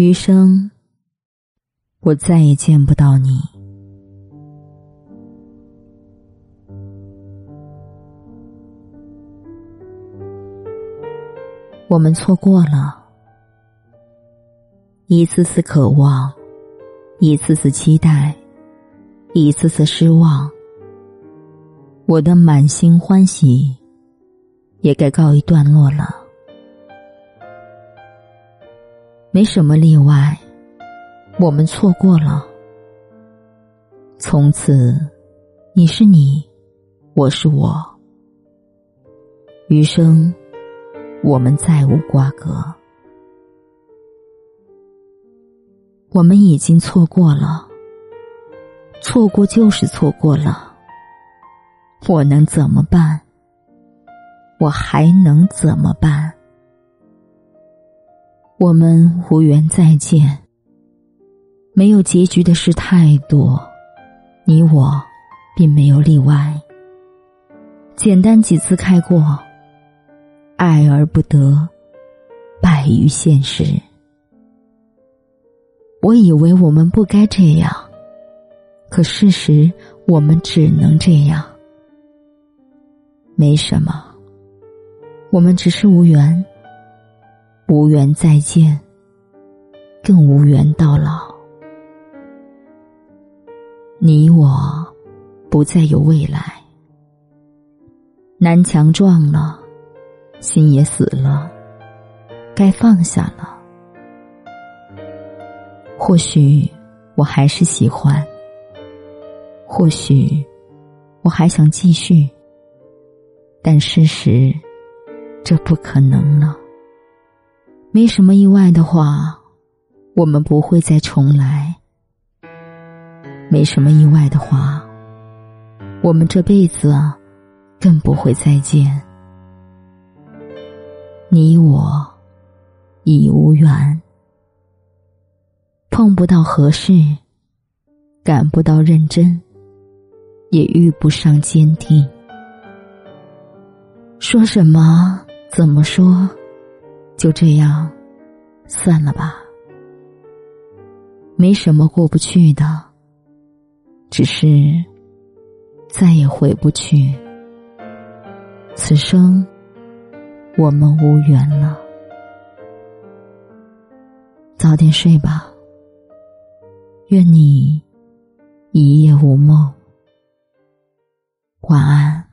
余生，我再也见不到你。我们错过了，一次次渴望，一次次期待，一次次失望。我的满心欢喜，也该告一段落了。没什么例外，我们错过了。从此，你是你，我是我，余生。我们再无瓜葛，我们已经错过了，错过就是错过了。我能怎么办？我还能怎么办？我们无缘再见，没有结局的事太多，你我并没有例外。简单几次开过。爱而不得，败于现实。我以为我们不该这样，可事实我们只能这样。没什么，我们只是无缘，无缘再见，更无缘到老。你我不再有未来，南墙撞了。心也死了，该放下了。或许我还是喜欢，或许我还想继续，但事实这不可能了。没什么意外的话，我们不会再重来；没什么意外的话，我们这辈子更不会再见。你我已无缘，碰不到合适，感不到认真，也遇不上坚定。说什么？怎么说？就这样，算了吧。没什么过不去的，只是再也回不去。此生。我们无缘了，早点睡吧。愿你一夜无梦，晚安。